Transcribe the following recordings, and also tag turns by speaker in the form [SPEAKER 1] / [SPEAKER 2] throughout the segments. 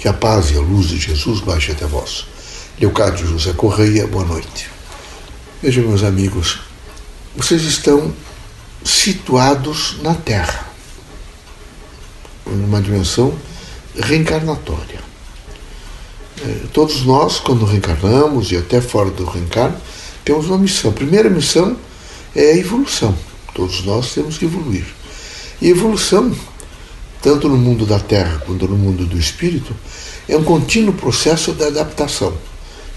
[SPEAKER 1] Que a paz e a luz de Jesus baixe até vós. Leocádio José Correia, boa noite. Vejam, meus amigos, vocês estão situados na Terra, numa dimensão reencarnatória. É, todos nós, quando reencarnamos e até fora do reencarno, temos uma missão. A primeira missão é a evolução. Todos nós temos que evoluir. E evolução, tanto no mundo da Terra quanto no mundo do espírito, é um contínuo processo de adaptação.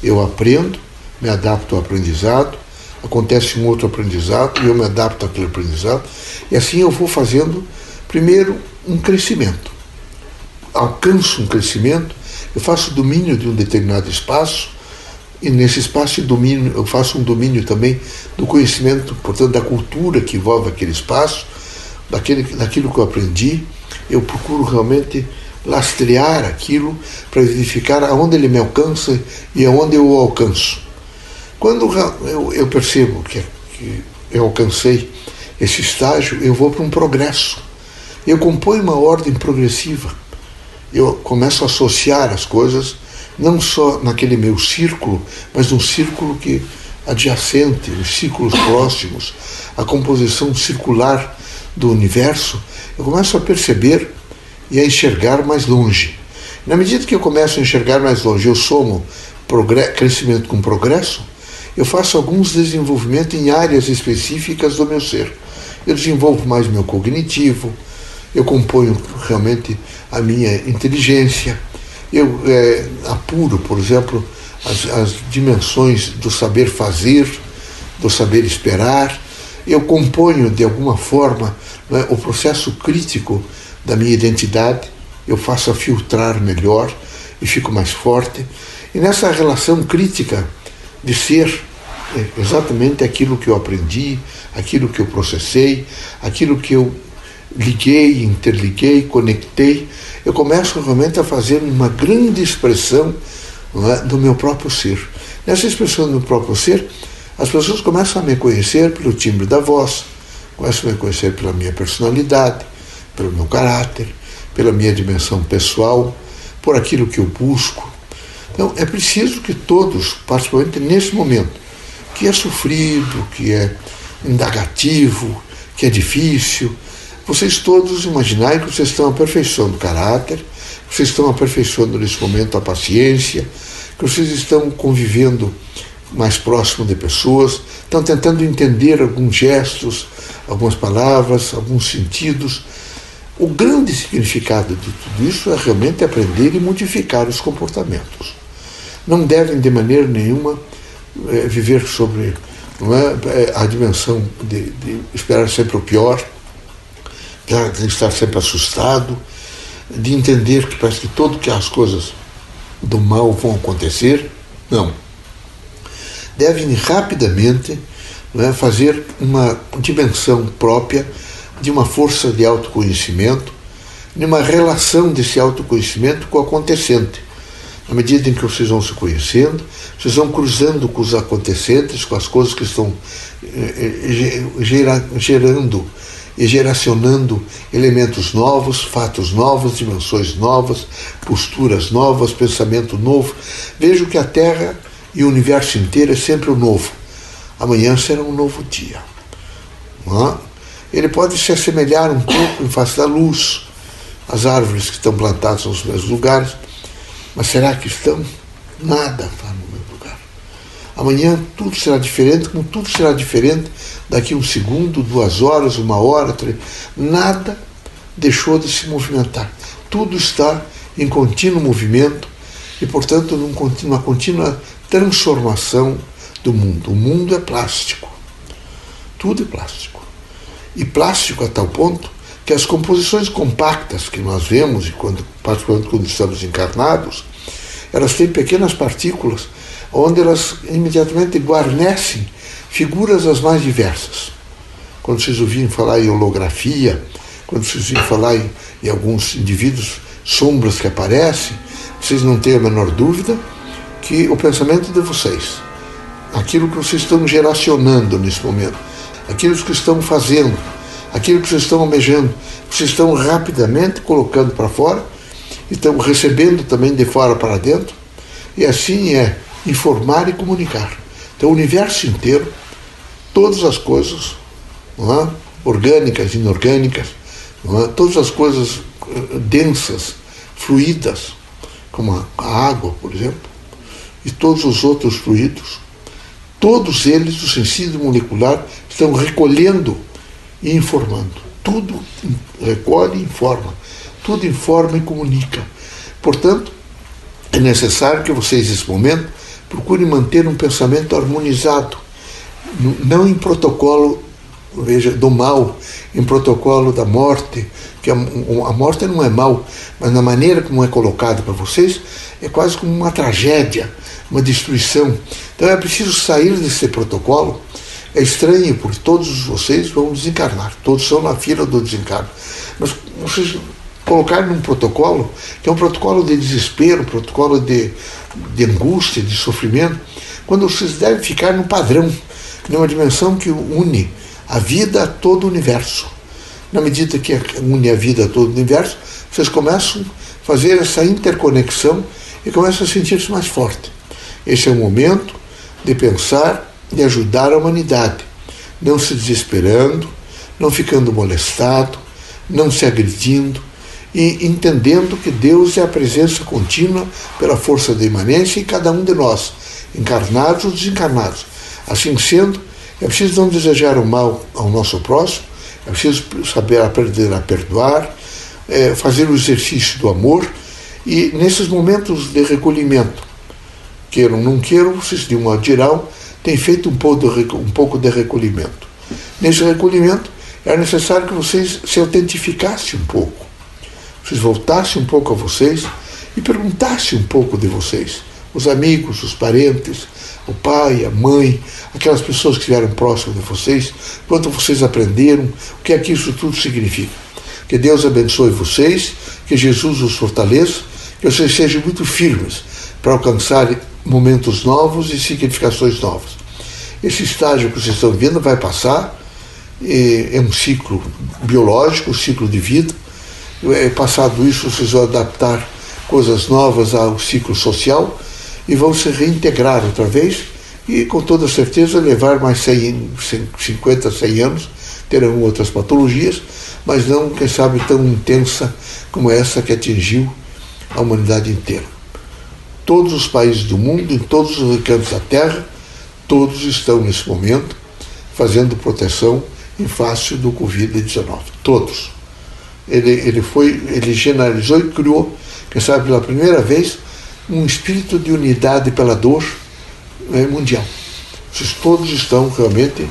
[SPEAKER 1] Eu aprendo, me adapto ao aprendizado, acontece um outro aprendizado e eu me adapto àquele aprendizado, e assim eu vou fazendo, primeiro, um crescimento. Alcanço um crescimento, eu faço domínio de um determinado espaço, e nesse espaço de eu faço um domínio também do conhecimento, portanto, da cultura que envolve aquele espaço, daquele, daquilo que eu aprendi. Eu procuro realmente lastrear aquilo para verificar aonde ele me alcança e aonde eu o alcanço. Quando eu, eu percebo que, que eu alcancei esse estágio, eu vou para um progresso. Eu componho uma ordem progressiva. Eu começo a associar as coisas não só naquele meu círculo, mas num círculo que adjacente, os círculos próximos, a composição circular do universo, eu começo a perceber e a enxergar mais longe. Na medida que eu começo a enxergar mais longe, eu somo crescimento com progresso, eu faço alguns desenvolvimentos em áreas específicas do meu ser. Eu desenvolvo mais meu cognitivo, eu componho realmente a minha inteligência, eu é, apuro, por exemplo, as, as dimensões do saber fazer, do saber esperar. Eu componho, de alguma forma, né, o processo crítico da minha identidade. Eu faço a filtrar melhor e fico mais forte. E nessa relação crítica de ser é, exatamente aquilo que eu aprendi, aquilo que eu processei, aquilo que eu liguei, interliguei, conectei, eu começo realmente a fazer uma grande expressão é, do meu próprio ser. Nessa expressão do meu próprio ser, as pessoas começam a me conhecer pelo timbre da voz, começam a me conhecer pela minha personalidade, pelo meu caráter, pela minha dimensão pessoal, por aquilo que eu busco. Então, é preciso que todos, particularmente nesse momento, que é sofrido, que é indagativo, que é difícil, vocês todos imaginarem que vocês estão aperfeiçoando o caráter, que vocês estão aperfeiçoando nesse momento a paciência, que vocês estão convivendo mais próximo de pessoas, estão tentando entender alguns gestos, algumas palavras, alguns sentidos. O grande significado de tudo isso é realmente aprender e modificar os comportamentos. Não devem, de maneira nenhuma, é, viver sobre é, é a dimensão de, de esperar sempre o pior, de estar sempre assustado, de entender que parece que todo que as coisas do mal vão acontecer. Não. Devem rapidamente né, fazer uma dimensão própria de uma força de autoconhecimento, de uma relação desse autoconhecimento com o acontecente. À medida em que vocês vão se conhecendo, vocês vão cruzando com os acontecentes, com as coisas que estão eh, eh, gerando e geracionando elementos novos, fatos novos, dimensões novas, posturas novas, pensamento novo. Vejo que a Terra e o universo inteiro é sempre o novo. Amanhã será um novo dia. Ele pode se assemelhar um pouco em face da luz, as árvores que estão plantadas nos mesmos lugares, mas será que estão? Nada está no mesmo lugar. Amanhã tudo será diferente, como tudo será diferente daqui um segundo, duas horas, uma hora, três, nada deixou de se movimentar. Tudo está em contínuo movimento e, portanto, numa contínua transformação do mundo. O mundo é plástico. Tudo é plástico. E plástico a tal ponto que as composições compactas que nós vemos, e quando, particularmente quando estamos encarnados, elas têm pequenas partículas onde elas imediatamente guarnecem figuras as mais diversas. Quando vocês ouvirem falar em holografia, quando vocês ouvirem falar em, em alguns indivíduos, sombras que aparecem, vocês não têm a menor dúvida que o pensamento de vocês, aquilo que vocês estão geracionando nesse momento, aquilo que estão fazendo, aquilo que vocês estão almejando, vocês estão rapidamente colocando para fora estamos recebendo também de fora para dentro, e assim é informar e comunicar. Então, o universo inteiro, todas as coisas, é? orgânicas, inorgânicas, é? todas as coisas eh, densas, fluídas, como a água, por exemplo, e todos os outros fluidos, todos eles, o sentido molecular, estão recolhendo e informando. Tudo recolhe e informa. Tudo informa e comunica. Portanto, é necessário que vocês, nesse momento, procurem manter um pensamento harmonizado, não em protocolo veja, do mal, em protocolo da morte, que a, a morte não é mal, mas na maneira como é colocada para vocês, é quase como uma tragédia, uma destruição. Então é preciso sair desse protocolo. É estranho, porque todos vocês vão desencarnar, todos são na fila do desencarno. Mas vocês colocar num protocolo, que é um protocolo de desespero, um protocolo de, de angústia, de sofrimento, quando vocês devem ficar no padrão, numa dimensão que une a vida a todo o universo. Na medida que une a vida a todo o universo, vocês começam a fazer essa interconexão e começam a sentir-se mais forte. Esse é o momento de pensar e ajudar a humanidade, não se desesperando, não ficando molestado, não se agredindo, e entendendo que Deus é a presença contínua pela força da imanência em cada um de nós, encarnados ou desencarnados. Assim sendo, é preciso não desejar o mal ao nosso próximo, é preciso saber aprender a perdoar, é, fazer o exercício do amor e nesses momentos de recolhimento, queiram não queiram, vocês de um modo geral, têm feito um pouco, de, um pouco de recolhimento. Nesse recolhimento, é necessário que vocês se autentificassem um pouco vocês voltassem um pouco a vocês e perguntassem um pouco de vocês. Os amigos, os parentes, o pai, a mãe, aquelas pessoas que estiveram próximas de vocês, quanto vocês aprenderam, o que é que isso tudo significa. Que Deus abençoe vocês, que Jesus os fortaleça, que vocês sejam muito firmes para alcançar momentos novos e significações novas. Esse estágio que vocês estão vendo vai passar, é um ciclo biológico, um ciclo de vida, é, passado isso, vocês vão adaptar coisas novas ao ciclo social e vão se reintegrar outra vez e, com toda certeza, levar mais 100, 50, 100 anos, terão outras patologias, mas não, quem sabe, tão intensa como essa que atingiu a humanidade inteira. Todos os países do mundo, em todos os recantos da Terra, todos estão nesse momento fazendo proteção em face do Covid-19. Todos ele, ele foi, ele generalizou e criou, quem sabe pela primeira vez, um espírito de unidade pela dor né, mundial. Vocês todos estão realmente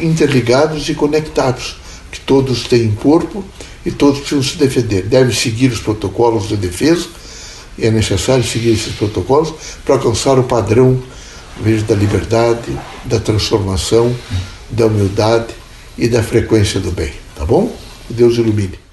[SPEAKER 1] interligados e conectados, que todos têm corpo e todos precisam se defender. Devem seguir os protocolos de defesa, é necessário seguir esses protocolos para alcançar o padrão veja, da liberdade, da transformação, da humildade e da frequência do bem. Tá bom? Deus ilumine.